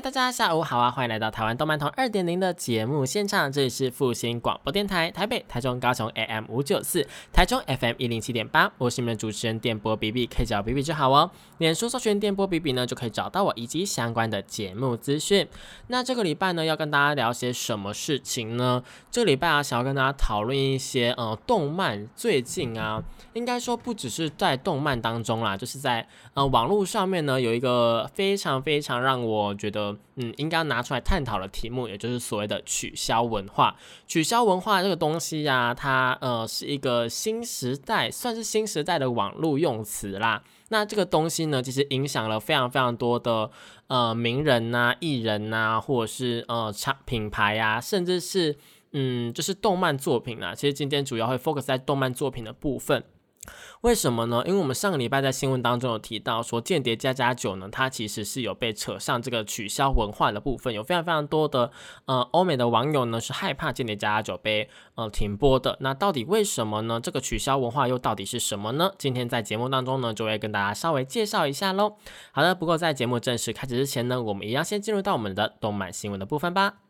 大家下午好啊！欢迎来到台湾动漫通二点零的节目现场，这里是复兴广播电台台北、台中、高雄 AM 五九四，台中 FM 一零七点八，我是你们的主持人电波 B B，可以找 B B 就好哦。脸书搜寻电波 B B 呢，就可以找到我以及相关的节目资讯。那这个礼拜呢，要跟大家聊些什么事情呢？这个礼拜啊，想要跟大家讨论一些呃，动漫最近啊，应该说不只是在动漫当中啦，就是在呃网络上面呢，有一个非常非常让我觉得嗯，应该拿出来探讨的题目，也就是所谓的取消文化。取消文化这个东西呀，它呃是一个新时代，算是新时代的网络用词啦。那这个东西呢，其实影响了非常非常多的呃名人呐、艺人呐，或者是呃厂品牌呀，甚至是嗯就是动漫作品啊。其实今天主要会 focus 在动漫作品的部分。为什么呢？因为我们上个礼拜在新闻当中有提到说，《间谍加加九》呢，它其实是有被扯上这个取消文化的部分，有非常非常多的呃欧美的网友呢是害怕《间谍加加九》被呃停播的。那到底为什么呢？这个取消文化又到底是什么呢？今天在节目当中呢，就会跟大家稍微介绍一下喽。好的，不过在节目正式开始之前呢，我们一样先进入到我们的动漫新闻的部分吧。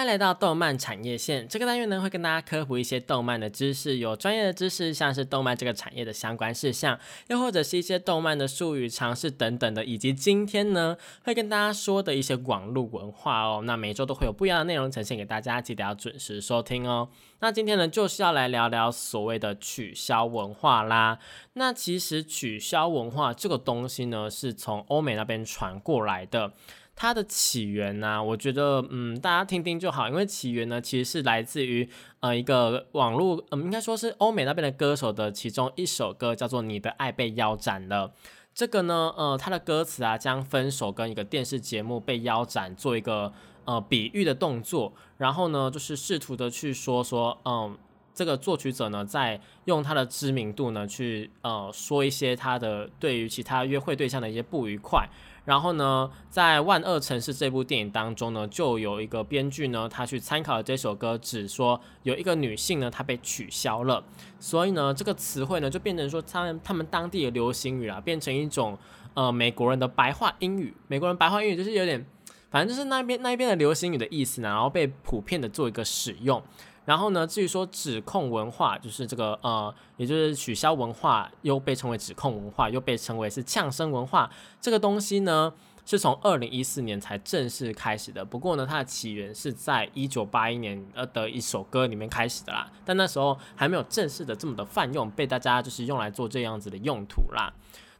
欢迎来到动漫产业线这个单元呢，会跟大家科普一些动漫的知识，有专业的知识，像是动漫这个产业的相关事项，又或者是一些动漫的术语、常识等等的，以及今天呢会跟大家说的一些网络文化哦。那每周都会有不一样的内容呈现给大家，记得要准时收听哦。那今天呢就是要来聊聊所谓的取消文化啦。那其实取消文化这个东西呢，是从欧美那边传过来的。它的起源呢，我觉得，嗯，大家听听就好，因为起源呢，其实是来自于呃一个网络，嗯，应该说是欧美那边的歌手的其中一首歌，叫做《你的爱被腰斩了》。这个呢，呃，它的歌词啊，将分手跟一个电视节目被腰斩做一个呃比喻的动作，然后呢，就是试图的去说说，嗯，这个作曲者呢，在用他的知名度呢，去呃说一些他的对于其他约会对象的一些不愉快。然后呢，在《万恶城市》这部电影当中呢，就有一个编剧呢，他去参考了这首歌，只说有一个女性呢，她被取消了，所以呢，这个词汇呢，就变成说他们他们当地的流行语啊，变成一种呃美国人的白话英语。美国人白话英语就是有点，反正就是那边那一边的流行语的意思呢，然后被普遍的做一个使用。然后呢，至于说指控文化，就是这个呃，也就是取消文化，又被称为指控文化，又被称为是呛声文化，这个东西呢，是从二零一四年才正式开始的。不过呢，它的起源是在一九八一年呃的一首歌里面开始的啦，但那时候还没有正式的这么的泛用，被大家就是用来做这样子的用途啦。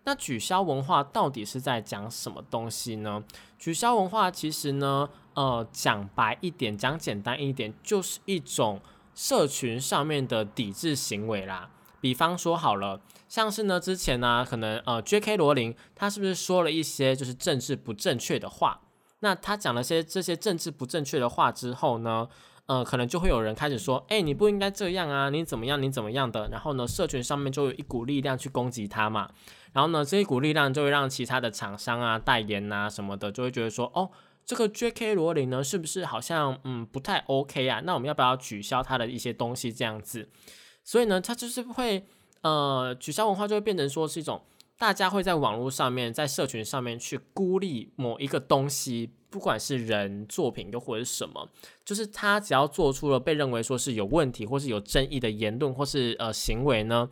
那取消文化到底是在讲什么东西呢？取消文化其实呢，呃，讲白一点，讲简单一点，就是一种社群上面的抵制行为啦。比方说好了，像是呢之前呢，可能呃，J.K. 罗琳他是不是说了一些就是政治不正确的话？那他讲了些这些政治不正确的话之后呢？呃，可能就会有人开始说，哎，你不应该这样啊，你怎么样，你怎么样的？然后呢，社群上面就有一股力量去攻击他嘛。然后呢，这一股力量就会让其他的厂商啊、代言啊什么的，就会觉得说，哦，这个 J.K. 罗琳呢，是不是好像嗯不太 OK 啊？那我们要不要取消他的一些东西这样子？所以呢，他就是会呃，取消文化就会变成说是一种。大家会在网络上面，在社群上面去孤立某一个东西，不管是人、作品又或者是什么，就是他只要做出了被认为说是有问题或是有争议的言论或是呃行为呢，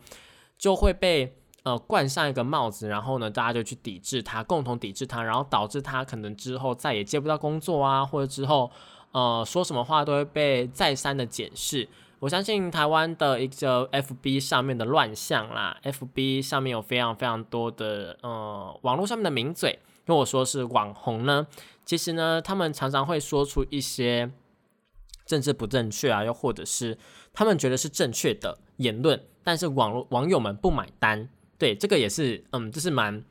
就会被呃冠上一个帽子，然后呢，大家就去抵制他，共同抵制他，然后导致他可能之后再也接不到工作啊，或者之后呃说什么话都会被再三的检视。我相信台湾的一个 FB 上面的乱象啦，FB 上面有非常非常多的呃网络上面的名嘴，跟我说是网红呢，其实呢，他们常常会说出一些政治不正确啊，又或者是他们觉得是正确的言论，但是网络网友们不买单。对，这个也是，嗯，就是蛮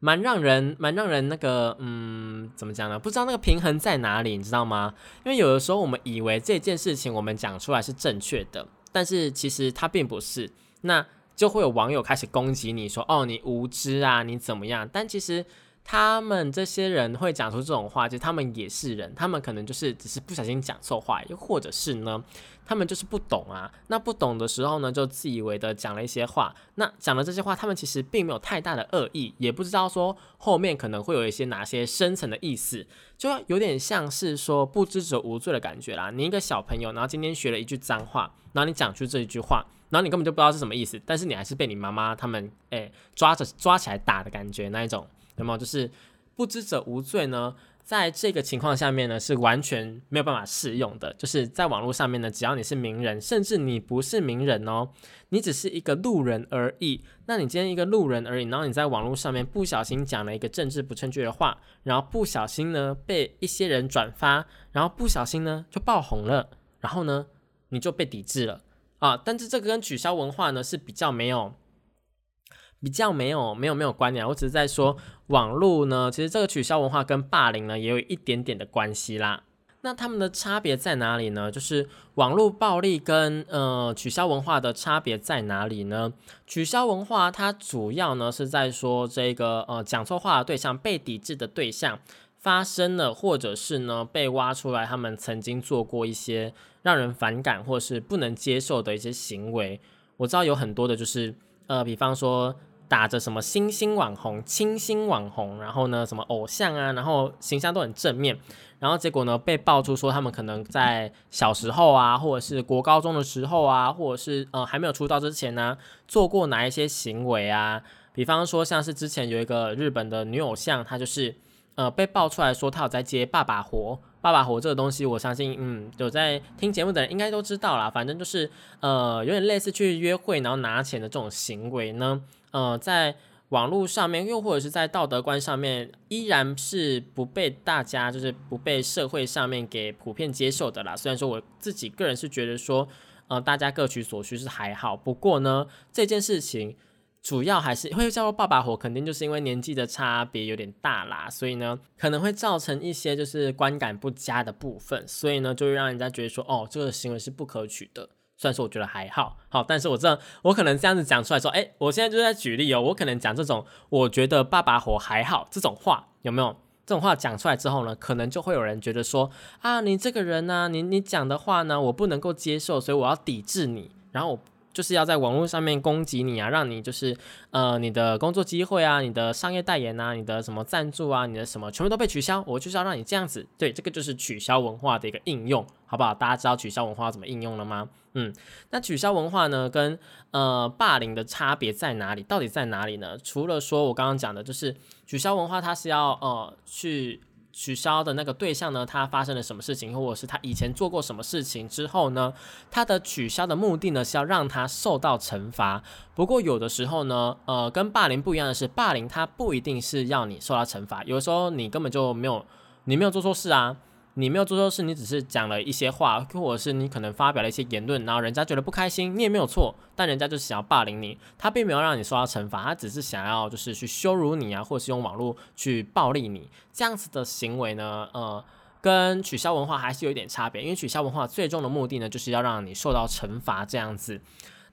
蛮让人蛮让人那个，嗯，怎么讲呢？不知道那个平衡在哪里，你知道吗？因为有的时候我们以为这件事情我们讲出来是正确的，但是其实它并不是。那就会有网友开始攻击你说，哦，你无知啊，你怎么样？但其实。他们这些人会讲出这种话，就他们也是人，他们可能就是只是不小心讲错话，又或者是呢，他们就是不懂啊。那不懂的时候呢，就自以为的讲了一些话。那讲了这些话，他们其实并没有太大的恶意，也不知道说后面可能会有一些哪些深层的意思，就有点像是说不知者无罪的感觉啦。你一个小朋友，然后今天学了一句脏话，然后你讲出这一句话，然后你根本就不知道是什么意思，但是你还是被你妈妈他们诶抓着抓起来打的感觉那一种。那么就是不知者无罪呢，在这个情况下面呢，是完全没有办法适用的。就是在网络上面呢，只要你是名人，甚至你不是名人哦，你只是一个路人而已。那你今天一个路人而已，然后你在网络上面不小心讲了一个政治不正确的话，然后不小心呢被一些人转发，然后不小心呢就爆红了，然后呢你就被抵制了啊。但是这个跟取消文化呢是比较没有。比较没有没有没有关联，我只是在说网络呢，其实这个取消文化跟霸凌呢也有一点点的关系啦。那他们的差别在哪里呢？就是网络暴力跟呃取消文化的差别在哪里呢？取消文化它主要呢是在说这个呃讲错话的对象被抵制的对象发生了，或者是呢被挖出来，他们曾经做过一些让人反感或是不能接受的一些行为。我知道有很多的就是呃，比方说。打着什么新兴网红、清新网红，然后呢，什么偶像啊，然后形象都很正面，然后结果呢，被爆出说他们可能在小时候啊，或者是国高中的时候啊，或者是呃还没有出道之前呢，做过哪一些行为啊？比方说像是之前有一个日本的女偶像，她就是呃被爆出来说他有在接爸爸活，爸爸活这个东西，我相信嗯有在听节目的人应该都知道啦，反正就是呃有点类似去约会然后拿钱的这种行为呢。呃，在网络上面，又或者是在道德观上面，依然是不被大家，就是不被社会上面给普遍接受的啦。虽然说我自己个人是觉得说，呃，大家各取所需是还好。不过呢，这件事情主要还是会叫做“爸爸火”，肯定就是因为年纪的差别有点大啦，所以呢，可能会造成一些就是观感不佳的部分，所以呢，就会让人家觉得说，哦，这个行为是不可取的。虽然说我觉得还好，好，但是我这我可能这样子讲出来说，哎，我现在就在举例哦，我可能讲这种我觉得爸爸火还好这种话，有没有这种话讲出来之后呢，可能就会有人觉得说，啊，你这个人呢，你你讲的话呢，我不能够接受，所以我要抵制你，然后我。就是要在网络上面攻击你啊，让你就是呃你的工作机会啊，你的商业代言啊，你的什么赞助啊，你的什么全部都被取消，我就是要让你这样子。对，这个就是取消文化的一个应用，好不好？大家知道取消文化怎么应用了吗？嗯，那取消文化呢，跟呃霸凌的差别在哪里？到底在哪里呢？除了说我刚刚讲的，就是取消文化，它是要呃去。取消的那个对象呢？他发生了什么事情，或者是他以前做过什么事情之后呢？他的取消的目的呢是要让他受到惩罚。不过有的时候呢，呃，跟霸凌不一样的是，霸凌他不一定是要你受到惩罚，有的时候你根本就没有，你没有做错事啊。你没有做错事，你只是讲了一些话，或者是你可能发表了一些言论，然后人家觉得不开心，你也没有错，但人家就是想要霸凌你，他并没有让你受到惩罚，他只是想要就是去羞辱你啊，或者是用网络去暴力你，这样子的行为呢，呃，跟取消文化还是有一点差别，因为取消文化最终的目的呢，就是要让你受到惩罚这样子。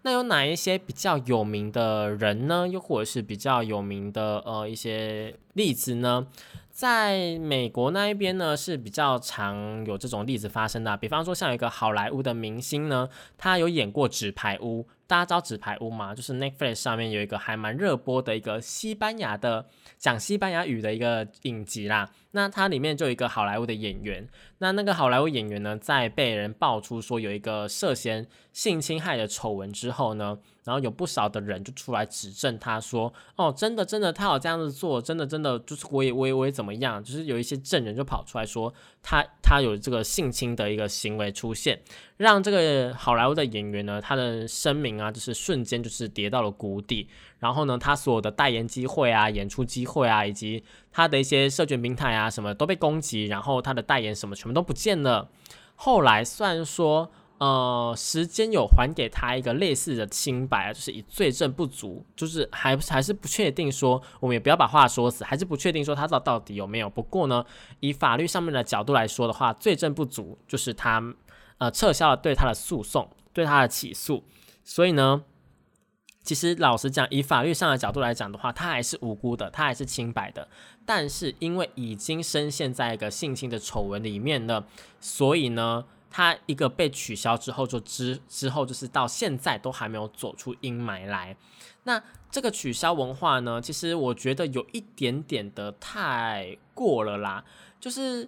那有哪一些比较有名的人呢？又或者是比较有名的呃一些例子呢？在美国那一边呢是比较常有这种例子发生的，比方说像一个好莱坞的明星呢，他有演过《纸牌屋》，大家知道《纸牌屋》吗？就是 Netflix 上面有一个还蛮热播的一个西班牙的讲西班牙语的一个影集啦。那它里面就有一个好莱坞的演员，那那个好莱坞演员呢，在被人爆出说有一个涉嫌性侵害的丑闻之后呢，然后有不少的人就出来指证他说，哦，真的真的，他有这样子做，真的真的，就是我也我也我也怎么样，就是有一些证人就跑出来说，他他有这个性侵的一个行为出现，让这个好莱坞的演员呢，他的声名啊，就是瞬间就是跌到了谷底，然后呢，他所有的代言机会啊、演出机会啊，以及他的一些社群平台啊什么都被攻击，然后他的代言什么全部都不见了。后来虽然说。呃，时间有还给他一个类似的清白，就是以罪证不足，就是还还是不确定说，我们也不要把话说死，还是不确定说他到到底有没有。不过呢，以法律上面的角度来说的话，罪证不足，就是他呃撤销了对他的诉讼，对他的起诉。所以呢，其实老实讲，以法律上的角度来讲的话，他还是无辜的，他还是清白的。但是因为已经深陷在一个性侵的丑闻里面了，所以呢。他一个被取消之后，就之之后就是到现在都还没有走出阴霾来。那这个取消文化呢，其实我觉得有一点点的太过了啦。就是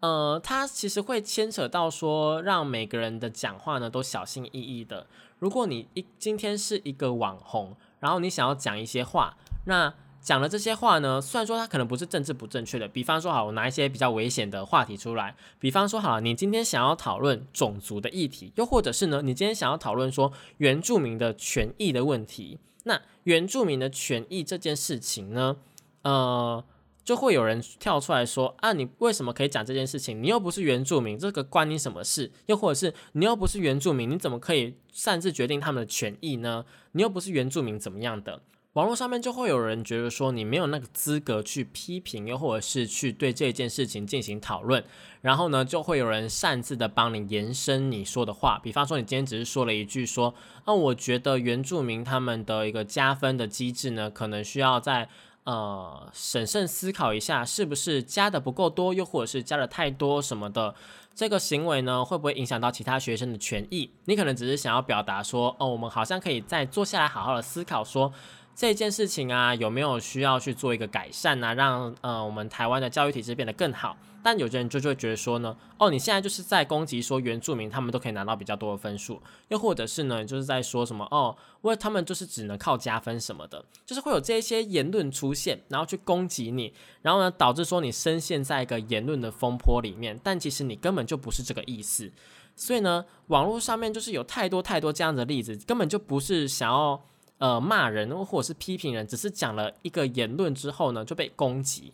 呃，它其实会牵扯到说，让每个人的讲话呢都小心翼翼的。如果你一今天是一个网红，然后你想要讲一些话，那讲了这些话呢，虽然说它可能不是政治不正确的，比方说好，我拿一些比较危险的话题出来，比方说好，你今天想要讨论种族的议题，又或者是呢，你今天想要讨论说原住民的权益的问题，那原住民的权益这件事情呢，呃，就会有人跳出来说啊，你为什么可以讲这件事情？你又不是原住民，这个关你什么事？又或者是你又不是原住民，你怎么可以擅自决定他们的权益呢？你又不是原住民，怎么样的？网络上面就会有人觉得说你没有那个资格去批评，又或者是去对这件事情进行讨论，然后呢，就会有人擅自的帮你延伸你说的话。比方说，你今天只是说了一句说，啊，我觉得原住民他们的一个加分的机制呢，可能需要在呃审慎思考一下，是不是加的不够多，又或者是加的太多什么的。这个行为呢，会不会影响到其他学生的权益？你可能只是想要表达说，哦，我们好像可以再坐下来好好的思考说。这件事情啊，有没有需要去做一个改善呢？让呃我们台湾的教育体制变得更好。但有些人就就会觉得说呢，哦，你现在就是在攻击说原住民他们都可以拿到比较多的分数，又或者是呢，就是在说什么哦，为他们就是只能靠加分什么的，就是会有这些言论出现，然后去攻击你，然后呢导致说你深陷在一个言论的风波里面，但其实你根本就不是这个意思。所以呢，网络上面就是有太多太多这样的例子，根本就不是想要。呃，骂人或者是批评人，只是讲了一个言论之后呢，就被攻击，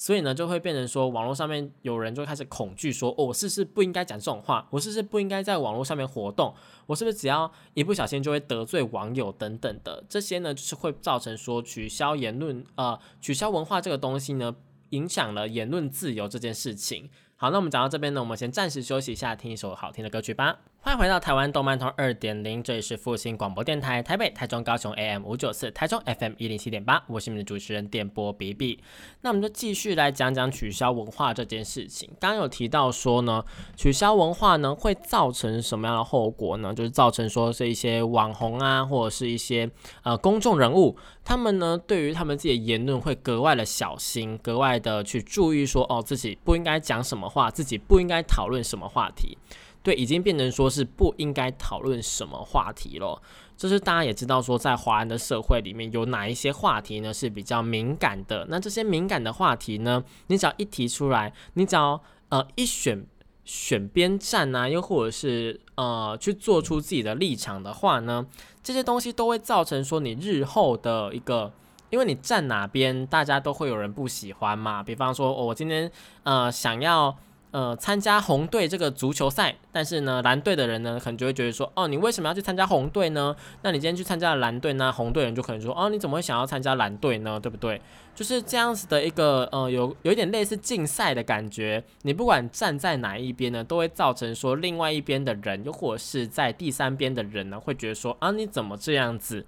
所以呢，就会变成说，网络上面有人就开始恐惧，说，哦，我是不是不应该讲这种话？我是不是不应该在网络上面活动？我是不是只要一不小心就会得罪网友等等的？这些呢，就是会造成说取消言论，呃，取消文化这个东西呢，影响了言论自由这件事情。好，那我们讲到这边呢，我们先暂时休息一下，听一首好听的歌曲吧。欢迎回到台湾动漫通二点零，这里是复兴广播电台台北、台中、高雄 AM 五九四，台中 FM 一零七点八，我是你们的主持人电波 B B。那我们就继续来讲讲取消文化这件事情。刚刚有提到说呢，取消文化呢会造成什么样的后果呢？就是造成说是一些网红啊，或者是一些呃公众人物，他们呢对于他们自己的言论会格外的小心，格外的去注意说哦自己不应该讲什么话，自己不应该讨论什么话题。对，已经变成说是不应该讨论什么话题了。就是大家也知道说，在华人的社会里面有哪一些话题呢是比较敏感的？那这些敏感的话题呢，你只要一提出来，你只要呃一选选边站啊，又或者是呃去做出自己的立场的话呢，这些东西都会造成说你日后的一个，因为你站哪边，大家都会有人不喜欢嘛。比方说，我今天呃想要。呃，参加红队这个足球赛，但是呢，蓝队的人呢，可能就会觉得说，哦，你为什么要去参加红队呢？那你今天去参加了蓝队，那红队人就可能说，哦，你怎么会想要参加蓝队呢？对不对？就是这样子的一个，呃，有有一点类似竞赛的感觉。你不管站在哪一边呢，都会造成说，另外一边的人，又或者是在第三边的人呢，会觉得说，啊，你怎么这样子？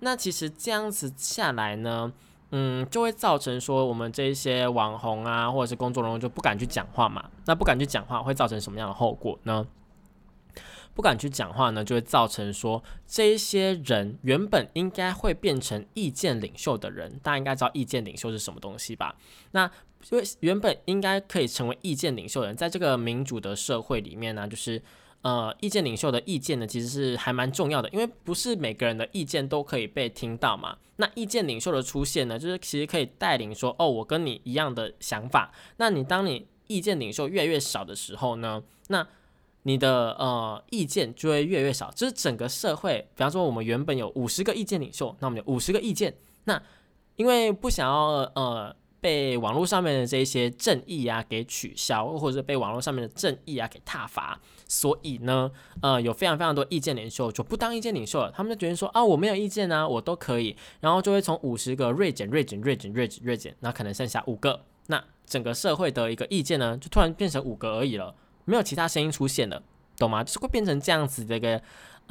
那其实这样子下来呢？嗯，就会造成说我们这些网红啊，或者是公众人物就不敢去讲话嘛。那不敢去讲话，会造成什么样的后果呢？不敢去讲话呢，就会造成说这些人原本应该会变成意见领袖的人，大家应该知道意见领袖是什么东西吧？那因为原本应该可以成为意见领袖的人，在这个民主的社会里面呢，就是呃意见领袖的意见呢，其实是还蛮重要的，因为不是每个人的意见都可以被听到嘛。那意见领袖的出现呢，就是其实可以带领说，哦，我跟你一样的想法。那你当你意见领袖越来越少的时候呢，那你的呃意见就会越来越少。就是整个社会，比方说我们原本有五十个意见领袖，那我们有五十个意见。那因为不想要呃。被网络上面的这些正义啊给取消，或者被网络上面的正义啊给挞伐，所以呢，呃，有非常非常多意见领袖就不当意见领袖了，他们就决定说啊，我没有意见啊，我都可以，然后就会从五十个锐减、锐减、锐减、锐减、锐减，那可能剩下五个，那整个社会的一个意见呢，就突然变成五个而已了，没有其他声音出现了，懂吗？就是会变成这样子的一个。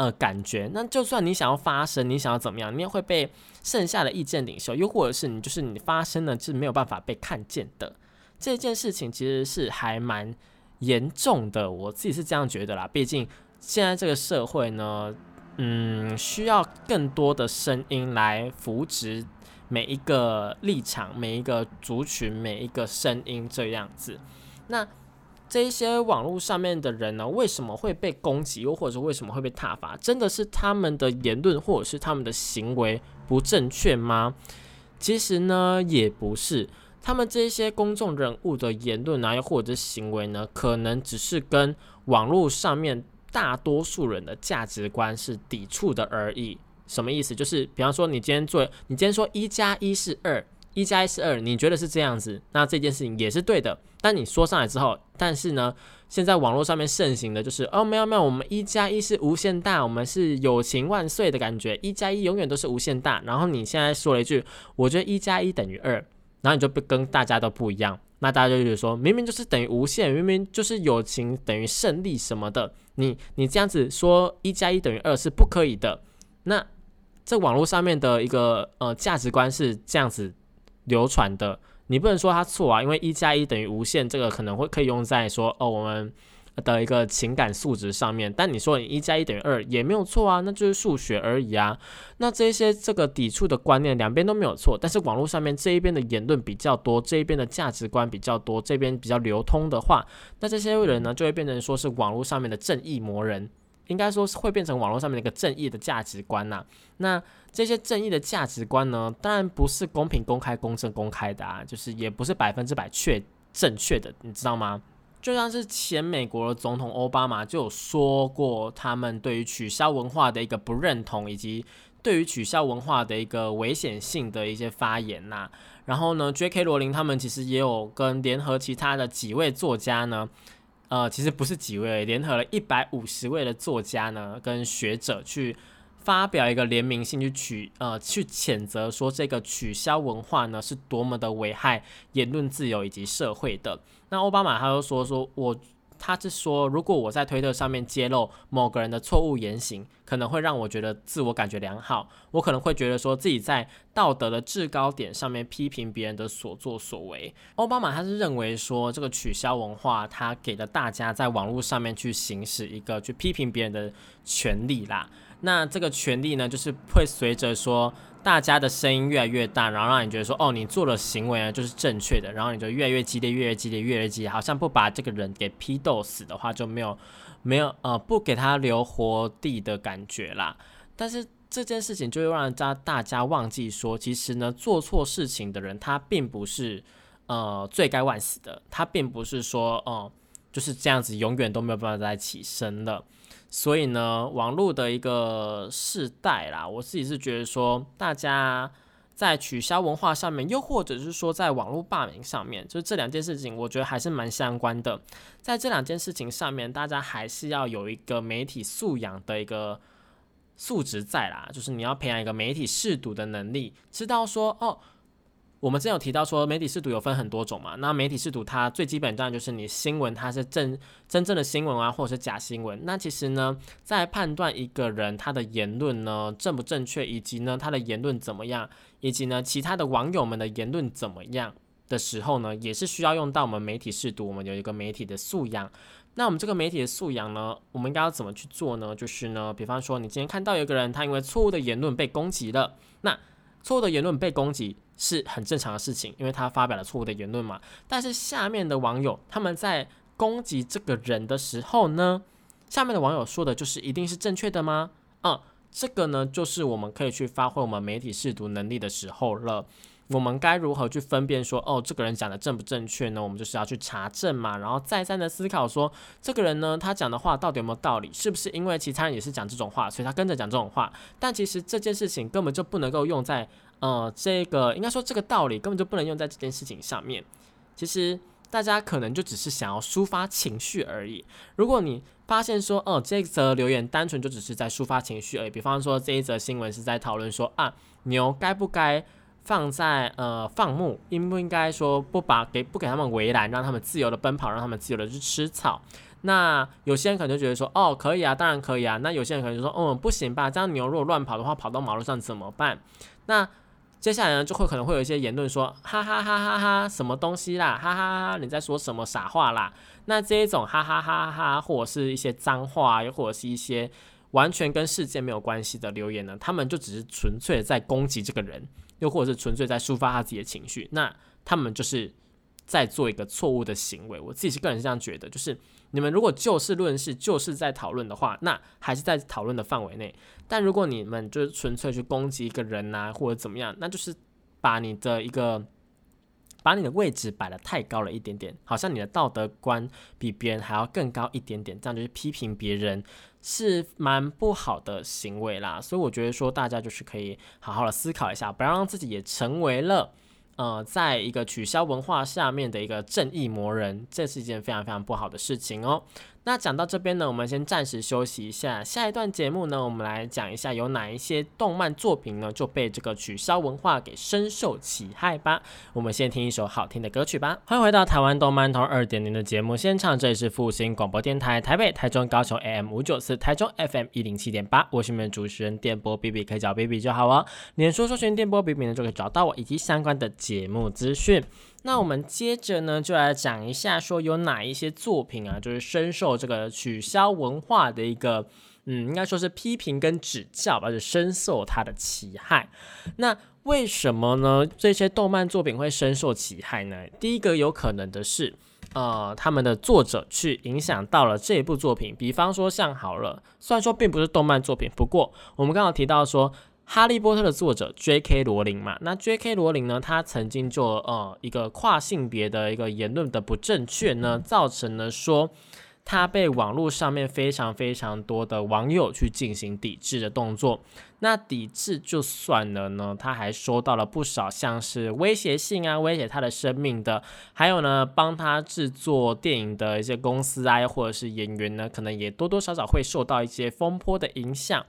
呃，感觉那就算你想要发声，你想要怎么样，你也会被剩下的意见领袖，又或者是你就是你发声呢是没有办法被看见的。这件事情其实是还蛮严重的，我自己是这样觉得啦。毕竟现在这个社会呢，嗯，需要更多的声音来扶植每一个立场、每一个族群、每一个声音这样子。那。这一些网络上面的人呢，为什么会被攻击，又或者为什么会被挞伐？真的是他们的言论或者是他们的行为不正确吗？其实呢，也不是。他们这些公众人物的言论啊，又或者行为呢，可能只是跟网络上面大多数人的价值观是抵触的而已。什么意思？就是比方说，你今天做，你今天说一加一是二。一加一是二，你觉得是这样子，那这件事情也是对的。但你说上来之后，但是呢，现在网络上面盛行的就是哦，没有没有，我们一加一是无限大，我们是友情万岁的感觉，一加一永远都是无限大。然后你现在说了一句，我觉得一加一等于二，然后你就不跟大家都不一样，那大家就觉得说，明明就是等于无限，明明就是友情等于胜利什么的，你你这样子说一加一等于二是不可以的。那这网络上面的一个呃价值观是这样子。流传的，你不能说他错啊，因为一加一等于无限，这个可能会可以用在说哦我们的一个情感素质上面。但你说你一加一等于二也没有错啊，那就是数学而已啊。那这些这个抵触的观念两边都没有错，但是网络上面这一边的言论比较多，这一边的价值观比较多，这边比较流通的话，那这些人呢就会变成说是网络上面的正义魔人。应该说是会变成网络上面的一个正义的价值观呐。那这些正义的价值观呢，当然不是公平、公开、公正、公开的啊，就是也不是百分之百确正确的，你知道吗？就像是前美国的总统奥巴马就有说过，他们对于取消文化的一个不认同，以及对于取消文化的一个危险性的一些发言呐。然后呢，J.K. 罗琳他们其实也有跟联合其他的几位作家呢。呃，其实不是几位，联合了一百五十位的作家呢，跟学者去发表一个联名信，去取呃去谴责说这个取消文化呢是多么的危害言论自由以及社会的。那奥巴马他就说说我。他是说，如果我在推特上面揭露某个人的错误言行，可能会让我觉得自我感觉良好，我可能会觉得说自己在道德的制高点上面批评别人的所作所为。奥巴马他是认为说，这个取消文化，他给了大家在网络上面去行使一个去批评别人的权利啦。那这个权利呢，就是会随着说。大家的声音越来越大，然后让你觉得说，哦，你做的行为呢就是正确的，然后你就越来越激烈，越来越激烈，越来越激烈，好像不把这个人给批斗死的话，就没有没有呃不给他留活地的感觉啦。但是这件事情就会让大大家忘记说，其实呢，做错事情的人他并不是呃罪该万死的，他并不是说哦就是这样子永远都没有办法再起身了。所以呢，网络的一个世代啦，我自己是觉得说，大家在取消文化上面，又或者是说在网络霸凌上面，就是这两件事情，我觉得还是蛮相关的。在这两件事情上面，大家还是要有一个媒体素养的一个素质在啦，就是你要培养一个媒体试读的能力，知道说哦。我们之前有提到说，媒体试读有分很多种嘛。那媒体试读它最基本当然就是你新闻它是真真正的新闻啊，或者是假新闻。那其实呢，在判断一个人他的言论呢正不正确，以及呢他的言论怎么样，以及呢其他的网友们的言论怎么样的时候呢，也是需要用到我们媒体试读。我们有一个媒体的素养。那我们这个媒体的素养呢，我们应该要怎么去做呢？就是呢，比方说你今天看到有一个人他因为错误的言论被攻击了，那错误的言论被攻击。是很正常的事情，因为他发表了错误的言论嘛。但是下面的网友他们在攻击这个人的时候呢，下面的网友说的就是一定是正确的吗？嗯，这个呢，就是我们可以去发挥我们媒体试读能力的时候了。我们该如何去分辨说，哦，这个人讲的正不正确呢？我们就是要去查证嘛，然后再三的思考说，这个人呢，他讲的话到底有没有道理？是不是因为其他人也是讲这种话，所以他跟着讲这种话？但其实这件事情根本就不能够用在，呃，这个应该说这个道理根本就不能用在这件事情上面。其实大家可能就只是想要抒发情绪而已。如果你发现说，哦，这则留言单纯就只是在抒发情绪而已，比方说这一则新闻是在讨论说，啊，牛该不该？放在呃放牧，应不应该说不把给不给他们围栏，让他们自由的奔跑，让他们自由的去吃草？那有些人可能就觉得说，哦，可以啊，当然可以啊。那有些人可能就说，嗯，不行吧，这样牛如果乱跑的话，跑到马路上怎么办？那接下来呢，就会可能会有一些言论说，哈哈哈哈哈，什么东西啦，哈哈哈，你在说什么傻话啦？那这一种哈哈哈哈，或者是一些脏话，又或者是一些完全跟事件没有关系的留言呢，他们就只是纯粹在攻击这个人。又或者是纯粹在抒发他自己的情绪，那他们就是在做一个错误的行为。我自己是个人是这样觉得，就是你们如果就事论事，就是在讨论的话，那还是在讨论的范围内。但如果你们就是纯粹去攻击一个人呐，或者怎么样，那就是把你的一个把你的位置摆得太高了一点点，好像你的道德观比别人还要更高一点点，这样就是批评别人。是蛮不好的行为啦，所以我觉得说大家就是可以好好的思考一下，不要让自己也成为了。呃，在一个取消文化下面的一个正义魔人，这是一件非常非常不好的事情哦。那讲到这边呢，我们先暂时休息一下。下一段节目呢，我们来讲一下有哪一些动漫作品呢就被这个取消文化给深受其害吧。我们先听一首好听的歌曲吧。欢迎回到台湾动漫通二点零的节目现场，这里是复兴广播电台台北、台中、高雄 AM 五九四，台中 FM 一零七点八。我是你们主持人电波 B B，可以叫 B B 就好哦。连说说寻电波 B B 呢，就可以找到我以及相关的节目资讯。那我们接着呢，就来讲一下，说有哪一些作品啊，就是深受这个取消文化的一个，嗯，应该说是批评跟指教，而且深受它的其害。那为什么呢？这些动漫作品会深受其害呢？第一个有可能的是，呃，他们的作者去影响到了这一部作品。比方说像好了，虽然说并不是动漫作品，不过我们刚刚提到说。哈利波特的作者 J.K. 罗琳嘛，那 J.K. 罗琳呢，他曾经就呃一个跨性别的一个言论的不正确呢，造成了说他被网络上面非常非常多的网友去进行抵制的动作。那抵制就算了呢，他还收到了不少像是威胁性啊，威胁他的生命的，还有呢，帮他制作电影的一些公司啊，或者是演员呢，可能也多多少少会受到一些风波的影响。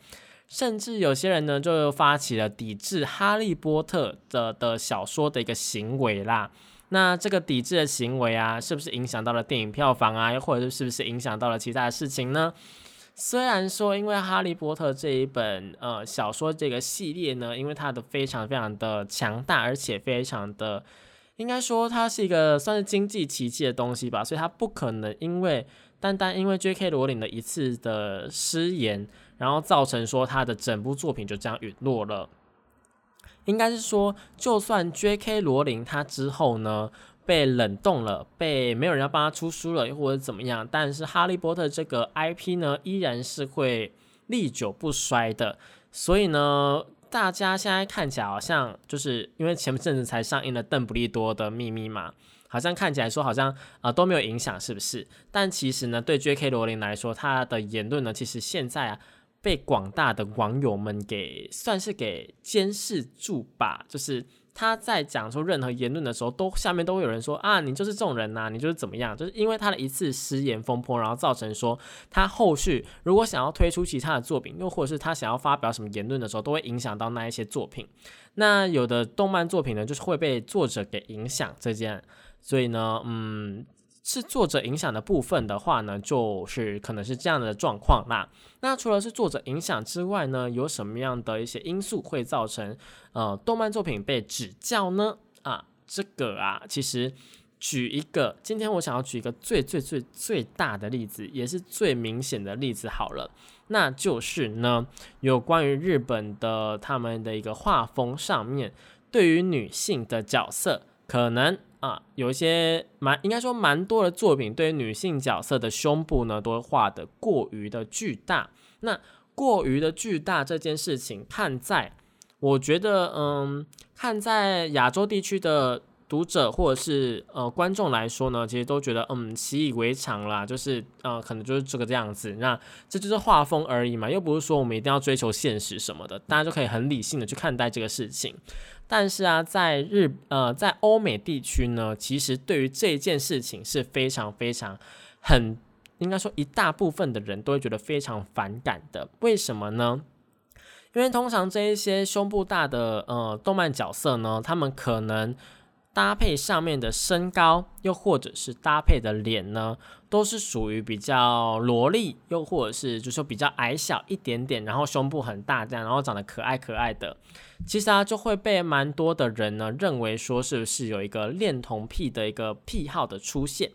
甚至有些人呢，就发起了抵制《哈利波特》的的小说的一个行为啦。那这个抵制的行为啊，是不是影响到了电影票房啊？或者是不是影响到了其他的事情呢？虽然说，因为《哈利波特》这一本呃小说这个系列呢，因为它的非常非常的强大，而且非常的应该说它是一个算是经济奇迹的东西吧，所以它不可能因为单单因为 J.K. 罗琳的一次的失言。然后造成说他的整部作品就这样陨落了。应该是说，就算 J.K. 罗琳他之后呢被冷冻了，被没有人要帮他出书了，又或者怎么样，但是哈利波特这个 IP 呢依然是会历久不衰的。所以呢，大家现在看起来好像就是因为前阵子才上映了邓布利多的秘密嘛，好像看起来说好像啊都没有影响，是不是？但其实呢，对 J.K. 罗琳来说，他的言论呢，其实现在啊。被广大的网友们给算是给监视住吧，就是他在讲出任何言论的时候，都下面都会有人说啊，你就是这种人呐，你就是怎么样？就是因为他的一次失言风波，然后造成说他后续如果想要推出其他的作品，又或者是他想要发表什么言论的时候，都会影响到那一些作品。那有的动漫作品呢，就是会被作者给影响这件，所以呢，嗯。是作者影响的部分的话呢，就是可能是这样的状况啦。那除了是作者影响之外呢，有什么样的一些因素会造成呃动漫作品被指教呢？啊，这个啊，其实举一个，今天我想要举一个最最最最大的例子，也是最明显的例子好了，那就是呢，有关于日本的他们的一个画风上面，对于女性的角色。可能啊有一些蛮应该说蛮多的作品对于女性角色的胸部呢都画的过于的巨大。那过于的巨大这件事情，看在我觉得嗯，看在亚洲地区的。读者或者是呃观众来说呢，其实都觉得嗯习以为常啦，就是呃可能就是这个这样子，那这就是画风而已嘛，又不是说我们一定要追求现实什么的，大家就可以很理性的去看待这个事情。但是啊，在日呃在欧美地区呢，其实对于这件事情是非常非常很应该说一大部分的人都会觉得非常反感的。为什么呢？因为通常这一些胸部大的呃动漫角色呢，他们可能。搭配上面的身高，又或者是搭配的脸呢，都是属于比较萝莉，又或者是就说比较矮小一点点，然后胸部很大这样，然后长得可爱可爱的，其实啊就会被蛮多的人呢认为说是不是有一个恋童癖的一个癖好的出现。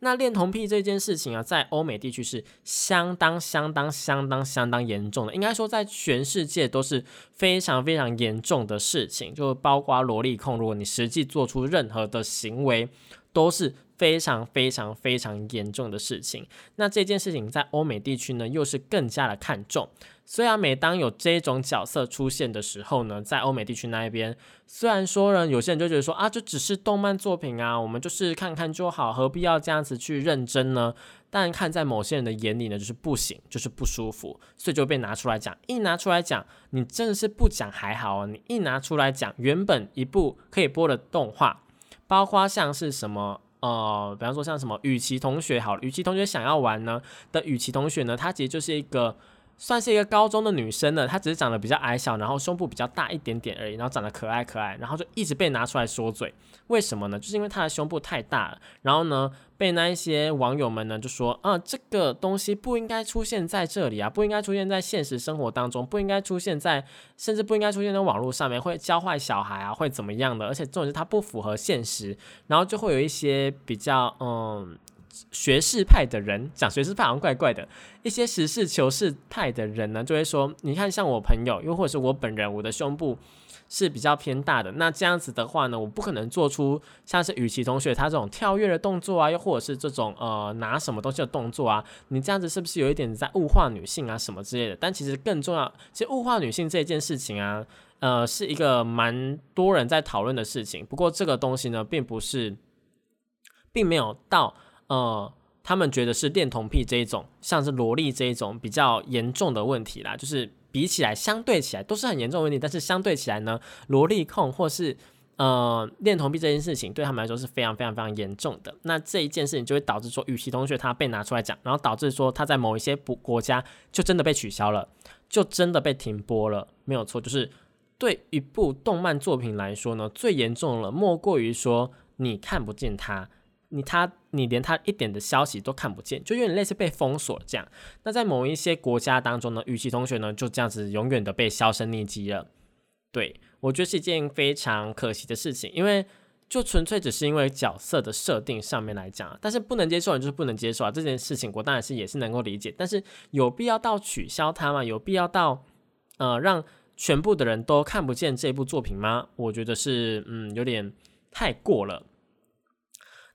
那恋童癖这件事情啊，在欧美地区是相当、相当、相当、相当严重的，应该说在全世界都是非常非常严重的事情，就包括萝莉控，如果你实际做出任何的行为，都是。非常非常非常严重的事情。那这件事情在欧美地区呢，又是更加的看重。虽然每当有这种角色出现的时候呢，在欧美地区那一边，虽然说呢，有些人就觉得说啊，这只是动漫作品啊，我们就是看看就好，何必要这样子去认真呢？但看在某些人的眼里呢，就是不行，就是不舒服，所以就被拿出来讲。一拿出来讲，你真的是不讲还好啊，你一拿出来讲，原本一部可以播的动画，包括像是什么。呃，比方说像什么雨琦同学，好，雨琦同学想要玩呢的雨琦同学呢，他其实就是一个算是一个高中的女生了，她只是长得比较矮小，然后胸部比较大一点点而已，然后长得可爱可爱，然后就一直被拿出来说嘴。为什么呢？就是因为她的胸部太大了，然后呢，被那一些网友们呢就说，啊，这个东西不应该出现在这里啊，不应该出现在现实生活当中，不应该出现在，甚至不应该出现在网络上面，会教坏小孩啊，会怎么样的？而且重点是它不符合现实，然后就会有一些比较嗯学士派的人，讲学士派好像怪怪的，一些实事求是派的人呢，就会说，你看像我朋友，又或者是我本人，我的胸部。是比较偏大的，那这样子的话呢，我不可能做出像是雨琦同学他这种跳跃的动作啊，又或者是这种呃拿什么东西的动作啊，你这样子是不是有一点在物化女性啊什么之类的？但其实更重要，其实物化女性这件事情啊，呃，是一个蛮多人在讨论的事情。不过这个东西呢，并不是，并没有到呃，他们觉得是恋童癖这一种，像是萝莉这一种比较严重的问题啦，就是。比起来，相对起来都是很严重的问题，但是相对起来呢，萝莉控或是呃恋童癖这件事情，对他们来说是非常非常非常严重的。那这一件事情就会导致说，雨琦同学他被拿出来讲，然后导致说他在某一些国国家就真的被取消了，就真的被停播了，没有错。就是对一部动漫作品来说呢，最严重了，莫过于说你看不见他。你他你连他一点的消息都看不见，就有点类似被封锁这样。那在某一些国家当中呢，与其同学呢就这样子永远的被销声匿迹了。对我觉得是一件非常可惜的事情，因为就纯粹只是因为角色的设定上面来讲，但是不能接受就是不能接受啊。这件事情我当然是也是能够理解，但是有必要到取消它吗？有必要到呃让全部的人都看不见这部作品吗？我觉得是嗯有点太过了。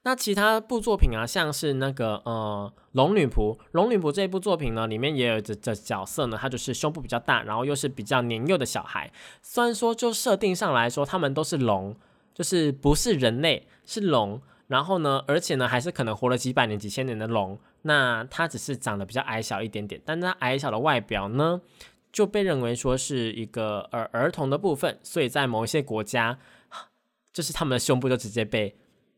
那其他部作品啊，像是那个呃《龙女仆》，《龙女仆》这一部作品呢，里面也有这这角色呢，他就是胸部比较大，然后又是比较年幼的小孩。虽然说就设定上来说，他们都是龙，就是不是人类，是龙。然后呢，而且呢，还是可能活了几百年、几千年的龙。那他只是长得比较矮小一点点，但他矮小的外表呢，就被认为说是一个儿儿童的部分，所以在某一些国家，就是他们的胸部就直接被。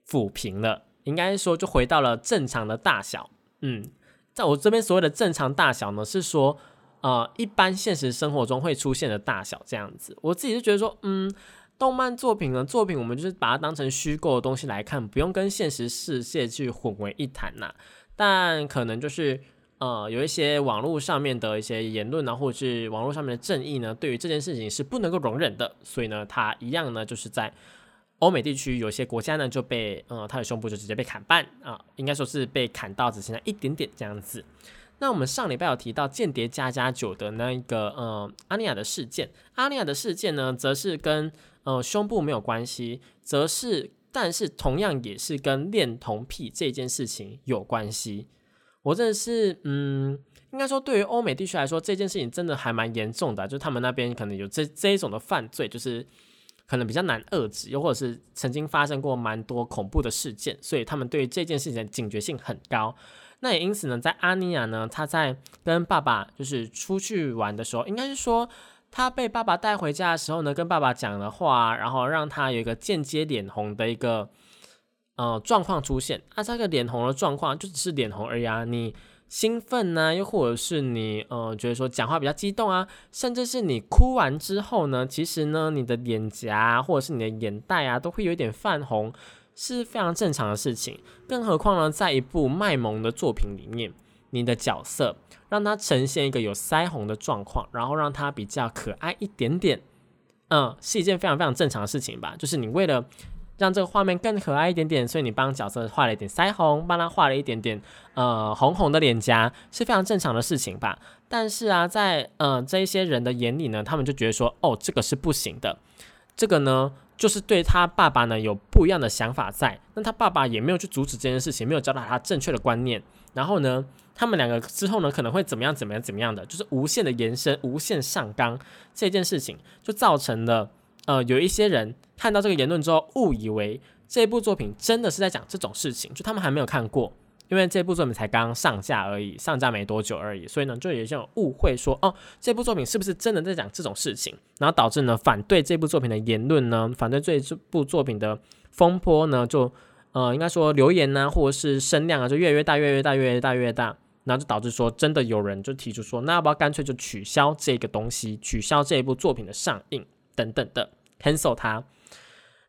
抚平了，应该说就回到了正常的大小。嗯，在我这边所谓的正常大小呢，是说呃一般现实生活中会出现的大小这样子。我自己就觉得说，嗯，动漫作品呢，作品我们就是把它当成虚构的东西来看，不用跟现实世界去混为一谈呐。但可能就是呃有一些网络上面的一些言论呢，或者是网络上面的正义呢，对于这件事情是不能够容忍的，所以呢，它一样呢就是在。欧美地区有些国家呢就被呃他的胸部就直接被砍半啊，应该说是被砍到只剩下一点点这样子。那我们上礼拜有提到《间谍加加九》的那一个呃阿尼亚的事件，阿尼亚的事件呢，则是跟呃胸部没有关系，则是但是同样也是跟恋童癖这件事情有关系。我真的是，嗯，应该说对于欧美地区来说，这件事情真的还蛮严重的，就是他们那边可能有这这一种的犯罪，就是可能比较难遏制，又或者是曾经发生过蛮多恐怖的事件，所以他们对于这件事情的警觉性很高。那也因此呢，在阿尼亚呢，他在跟爸爸就是出去玩的时候，应该是说。他被爸爸带回家的时候呢，跟爸爸讲的话，然后让他有一个间接脸红的一个呃状况出现。那，这个脸红的状况就只是脸红而已啊。你兴奋呢，又或者是你呃觉得说讲话比较激动啊，甚至是你哭完之后呢，其实呢你的脸颊或者是你的眼袋啊都会有一点泛红，是非常正常的事情。更何况呢，在一部卖萌的作品里面，你的角色。让它呈现一个有腮红的状况，然后让它比较可爱一点点，嗯，是一件非常非常正常的事情吧。就是你为了让这个画面更可爱一点点，所以你帮角色画了一点腮红，帮他画了一点点呃红红的脸颊，是非常正常的事情吧。但是啊，在呃这一些人的眼里呢，他们就觉得说，哦，这个是不行的，这个呢就是对他爸爸呢有不一样的想法在，那他爸爸也没有去阻止这件事情，没有教导他正确的观念，然后呢？他们两个之后呢，可能会怎么样？怎么样？怎么样的？就是无限的延伸，无限上纲这件事情，就造成了呃，有一些人看到这个言论之后，误以为这部作品真的是在讲这种事情，就他们还没有看过，因为这部作品才刚上架而已，上架没多久而已，所以呢，就有一种误会说，哦，这部作品是不是真的在讲这种事情？然后导致呢，反对这部作品的言论呢，反对这部作品的风波呢，就呃，应该说留言呢，或者是声量啊，就越来越大，越来越大，越来越大，越大。然后就导致说，真的有人就提出说，那要不要干脆就取消这个东西，取消这一部作品的上映等等的，cancel 它。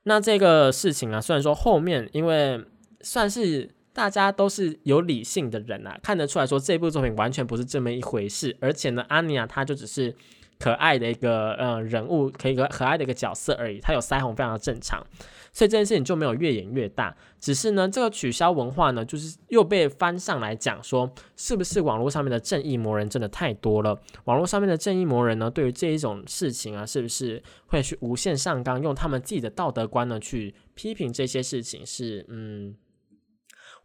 那这个事情啊，虽然说后面因为算是大家都是有理性的人啊，看得出来说这部作品完全不是这么一回事，而且呢，阿尼亚她就只是可爱的一个嗯人物，可以个可爱的一个角色而已，她有腮红非常的正常。所以这件事情就没有越演越大，只是呢，这个取消文化呢，就是又被翻上来讲说，是不是网络上面的正义魔人真的太多了？网络上面的正义魔人呢，对于这一种事情啊，是不是会去无限上纲，用他们自己的道德观呢去批评这些事情？是，嗯，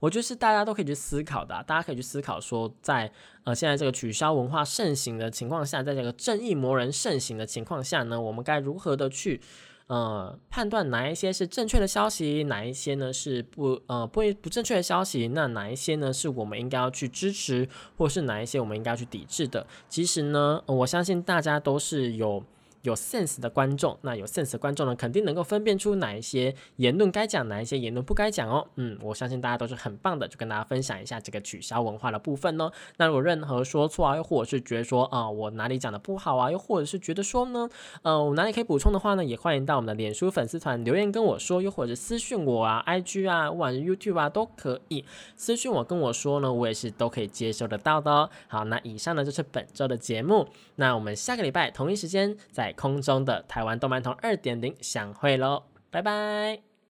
我觉得是大家都可以去思考的，大家可以去思考说，在呃现在这个取消文化盛行的情况下，在这个正义魔人盛行的情况下呢，我们该如何的去？呃，判断哪一些是正确的消息，哪一些呢是不呃不不正确的消息，那哪一些呢是我们应该要去支持，或是哪一些我们应该要去抵制的？其实呢，我相信大家都是有。有 sense 的观众，那有 sense 的观众呢，肯定能够分辨出哪一些言论该讲，哪一些言论不该讲哦。嗯，我相信大家都是很棒的，就跟大家分享一下这个取消文化的部分呢。那如果任何说错啊，又或者是觉得说啊，我哪里讲的不好啊，又或者是觉得说呢，呃，我哪里可以补充的话呢，也欢迎到我们的脸书粉丝团留言跟我说，又或者私讯我啊，IG 啊，或者 YouTube 啊，都可以私讯我跟我说呢，我也是都可以接收得到的哦。好，那以上呢就是本周的节目，那我们下个礼拜同一时间再空中的台湾动漫通二点零想会喽，拜拜。